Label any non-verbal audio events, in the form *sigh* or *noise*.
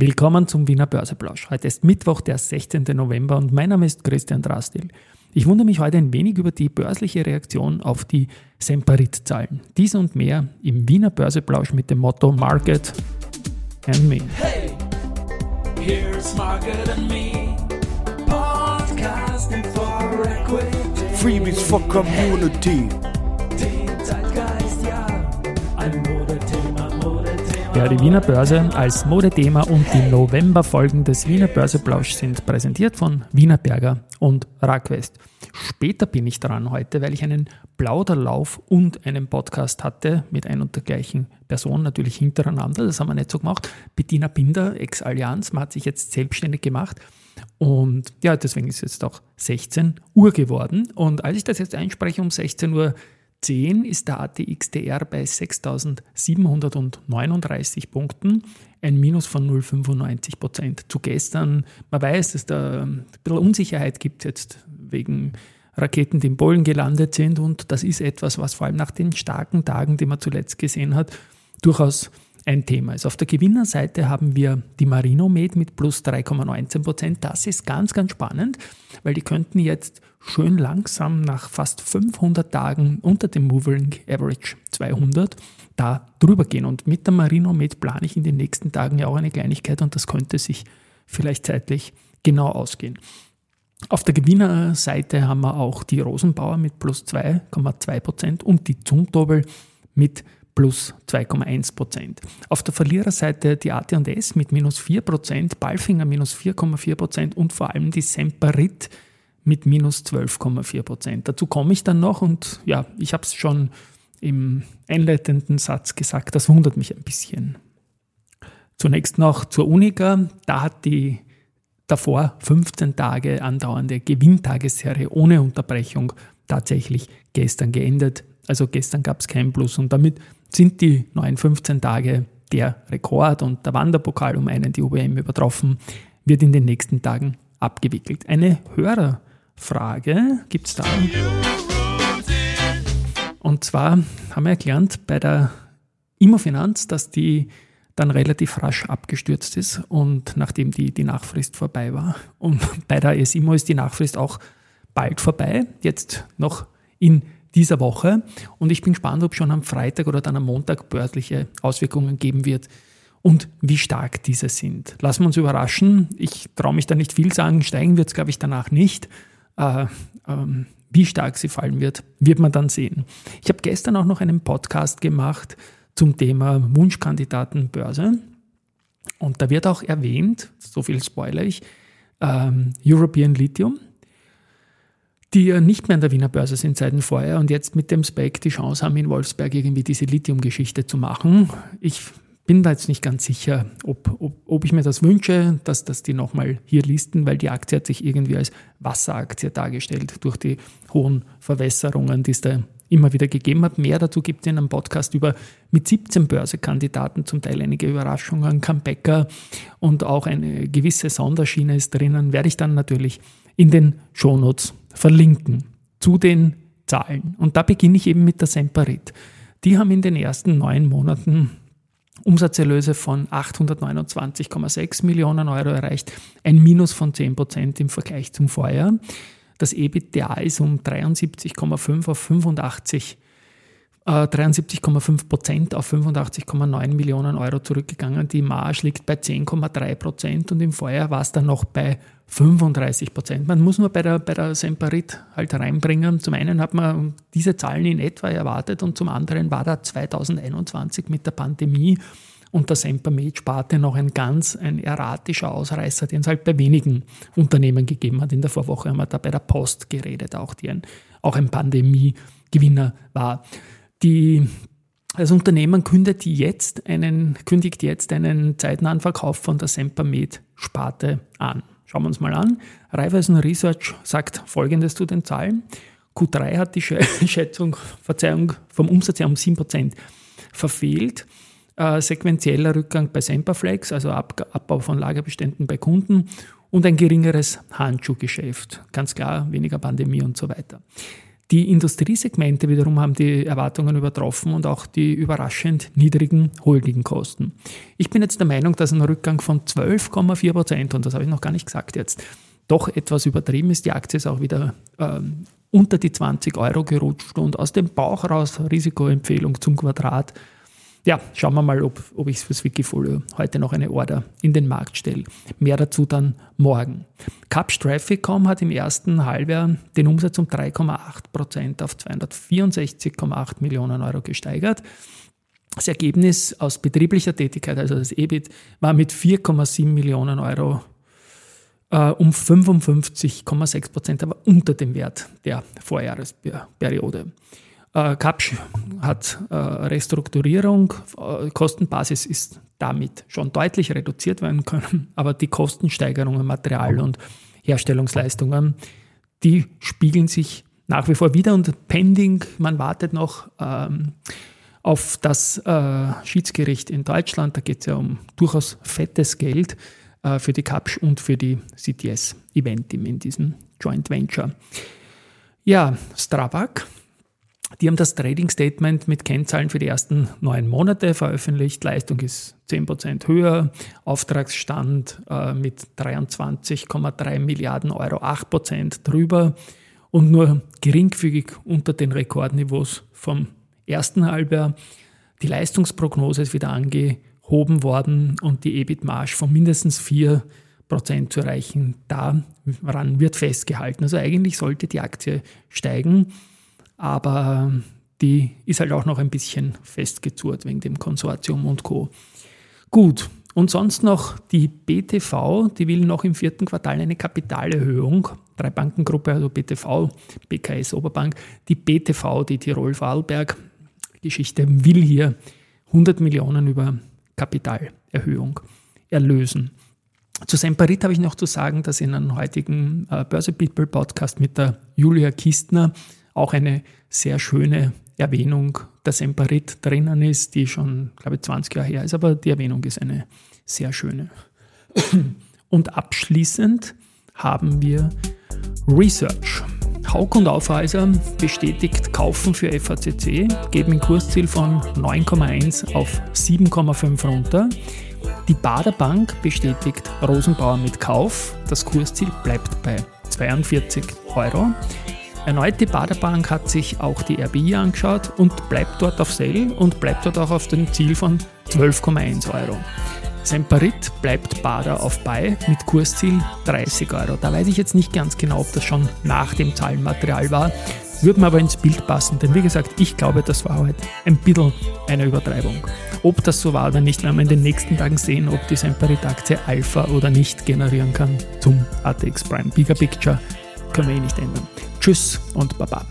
Willkommen zum Wiener Börseplausch. Heute ist Mittwoch, der 16. November und mein Name ist Christian Drastil. Ich wundere mich heute ein wenig über die börsliche Reaktion auf die Semperit-Zahlen. Dies und mehr im Wiener Börseplausch mit dem Motto Market and Me. Hey, here's Market and Me. Podcasting for Equity. Freebies for Community. Ja, die Wiener Börse als Modethema und die Novemberfolgen des Wiener Börseplausch sind präsentiert von Wiener Berger und Rackwest. Später bin ich dran heute, weil ich einen Plauderlauf und einen Podcast hatte mit ein und der gleichen Person, natürlich hintereinander. Das haben wir nicht so gemacht. Bettina Binder, Ex-Allianz, man hat sich jetzt selbstständig gemacht. Und ja, deswegen ist es jetzt auch 16 Uhr geworden. Und als ich das jetzt einspreche um 16 Uhr, 10 ist der ATXDR bei 6.739 Punkten, ein Minus von 0,95 Prozent. Zu gestern, man weiß, dass da ein bisschen Unsicherheit gibt jetzt wegen Raketen, die in Polen gelandet sind und das ist etwas, was vor allem nach den starken Tagen, die man zuletzt gesehen hat, durchaus ein Thema ist. Auf der Gewinnerseite haben wir die Marinomed mit plus 3,19 Prozent. Das ist ganz, ganz spannend, weil die könnten jetzt schön langsam nach fast 500 Tagen unter dem Moving Average 200 da drüber gehen. Und mit der Marinomed plane ich in den nächsten Tagen ja auch eine Kleinigkeit und das könnte sich vielleicht zeitlich genau ausgehen. Auf der Gewinnerseite haben wir auch die Rosenbauer mit plus 2,2 Prozent und die Zumtobel mit plus 2,1 Prozent. Auf der Verliererseite die AT&S mit minus 4 Prozent, Balfinger minus 4,4 Prozent und vor allem die Semperit mit minus 12,4 Prozent. Dazu komme ich dann noch und ja, ich habe es schon im einleitenden Satz gesagt, das wundert mich ein bisschen. Zunächst noch zur Unica. Da hat die davor 15 Tage andauernde Gewinntagesserie ohne Unterbrechung tatsächlich gestern geendet. Also gestern gab es kein Plus und damit sind die neuen 15 Tage der Rekord und der Wanderpokal um einen die UBM übertroffen, wird in den nächsten Tagen abgewickelt. Eine Hörerfrage gibt es da. Und zwar haben wir erklärt bei der Immofinanz, dass die dann relativ rasch abgestürzt ist und nachdem die, die Nachfrist vorbei war. Und *laughs* bei der SIMO ist die Nachfrist auch bald vorbei, jetzt noch in dieser Woche. Und ich bin gespannt, ob schon am Freitag oder dann am Montag börsliche Auswirkungen geben wird und wie stark diese sind. Lassen wir uns überraschen. Ich traue mich da nicht viel sagen. Steigen wird es, glaube ich, danach nicht. Äh, ähm, wie stark sie fallen wird, wird man dann sehen. Ich habe gestern auch noch einen Podcast gemacht zum Thema Wunschkandidatenbörse. Und da wird auch erwähnt, so viel spoiler ich, ähm, European Lithium die ja nicht mehr an der Wiener Börse sind seit dem Vorjahr und jetzt mit dem Spec die Chance haben, in Wolfsberg irgendwie diese Lithium-Geschichte zu machen. Ich bin da jetzt nicht ganz sicher, ob, ob, ob ich mir das wünsche, dass, dass die nochmal hier listen, weil die Aktie hat sich irgendwie als Wasseraktie dargestellt durch die hohen Verwässerungen, die es da immer wieder gegeben hat. Mehr dazu gibt es in einem Podcast über mit 17 Börsekandidaten, zum Teil einige Überraschungen, Comebacker und auch eine gewisse Sonderschiene ist drinnen, werde ich dann natürlich in den Shownotes verlinken zu den Zahlen. Und da beginne ich eben mit der Semperit. Die haben in den ersten neun Monaten Umsatzerlöse von 829,6 Millionen Euro erreicht, ein Minus von 10 Prozent im Vergleich zum Vorjahr. Das EBITDA ist um 73,5 auf 85 73,5 äh, Prozent auf 85,9 Millionen Euro zurückgegangen. Die Marge liegt bei 10,3 Prozent und im Vorjahr war es dann noch bei 35 Prozent. Man muss nur bei der, bei der Semperit halt reinbringen. Zum einen hat man diese Zahlen in etwa erwartet und zum anderen war da 2021 mit der Pandemie und der Sempermed-Sparte noch ein ganz ein erratischer Ausreißer, den es halt bei wenigen Unternehmen gegeben hat. In der Vorwoche haben wir da bei der Post geredet, auch die ein, auch ein Pandemie-Gewinner war. Die, das Unternehmen kündigt jetzt einen, kündigt jetzt einen zeitnahen Verkauf von der Sempermed-Sparte an. Schauen wir uns mal an. Raiffeisen Research sagt Folgendes zu den Zahlen. Q3 hat die *laughs* Schätzung, Verzeihung, vom Umsatz her um 7% verfehlt. Äh, sequenzieller Rückgang bei Semperflex, also Ab Abbau von Lagerbeständen bei Kunden und ein geringeres Handschuhgeschäft. Ganz klar, weniger Pandemie und so weiter. Die Industriesegmente wiederum haben die Erwartungen übertroffen und auch die überraschend niedrigen Holdingkosten. Ich bin jetzt der Meinung, dass ein Rückgang von 12,4 Prozent, und das habe ich noch gar nicht gesagt jetzt, doch etwas übertrieben ist. Die Aktie ist auch wieder ähm, unter die 20 Euro gerutscht und aus dem Bauch raus Risikoempfehlung zum Quadrat ja, schauen wir mal, ob, ob ich fürs Wikifolio heute noch eine Order in den Markt stelle. Mehr dazu dann morgen. Capsch Trafficcom hat im ersten Halbjahr den Umsatz um 3,8% auf 264,8 Millionen Euro gesteigert. Das Ergebnis aus betrieblicher Tätigkeit, also das EBIT, war mit 4,7 Millionen Euro äh, um 55,6 Prozent, aber unter dem Wert der Vorjahresperiode. Äh, Kapsch hat äh, Restrukturierung, äh, Kostenbasis ist damit schon deutlich reduziert werden können, *laughs* aber die Kostensteigerungen, Material und Herstellungsleistungen, die spiegeln sich nach wie vor wieder und pending, man wartet noch ähm, auf das äh, Schiedsgericht in Deutschland, da geht es ja um durchaus fettes Geld äh, für die Kapsch und für die CTS Event in diesem Joint Venture. Ja, Strabag die haben das Trading Statement mit Kennzahlen für die ersten neun Monate veröffentlicht. Leistung ist 10% höher, Auftragsstand äh, mit 23,3 Milliarden Euro 8% drüber und nur geringfügig unter den Rekordniveaus vom ersten Halbjahr. Die Leistungsprognose ist wieder angehoben worden und die EBIT-Marge von mindestens 4% zu erreichen. Daran wird festgehalten. Also eigentlich sollte die Aktie steigen aber die ist halt auch noch ein bisschen festgezurrt wegen dem Konsortium und Co. Gut, und sonst noch die BTV, die will noch im vierten Quartal eine Kapitalerhöhung. Drei Bankengruppe, also BTV, BKS Oberbank. Die BTV, die Tirol-Vorarlberg-Geschichte, will hier 100 Millionen über Kapitalerhöhung erlösen. Zu Semperit habe ich noch zu sagen, dass in einem heutigen äh, Börse People Podcast mit der Julia Kistner auch eine sehr schöne Erwähnung der Semperit drinnen ist, die schon, glaube ich, 20 Jahre her ist, aber die Erwähnung ist eine sehr schöne. *clears throat* Und abschließend haben wir Research. Hauk und Aufhäuser bestätigt Kaufen für FACC, geben ein Kursziel von 9,1 auf 7,5 runter. Die Baderbank bestätigt Rosenbauer mit Kauf. Das Kursziel bleibt bei 42 Euro. Erneut die Baderbank hat sich auch die RBI angeschaut und bleibt dort auf Sale und bleibt dort auch auf dem Ziel von 12,1 Euro. Semperit bleibt Bader auf Buy mit Kursziel 30 Euro. Da weiß ich jetzt nicht ganz genau, ob das schon nach dem Zahlenmaterial war. Würde mir aber ins Bild passen, denn wie gesagt, ich glaube, das war heute ein bisschen eine Übertreibung. Ob das so war oder nicht, werden wir in den nächsten Tagen sehen, ob die Semperit-Aktie Alpha oder nicht generieren kann zum ATX Prime. Bigger Picture können wir eh nicht ändern. Tschüss und Baba.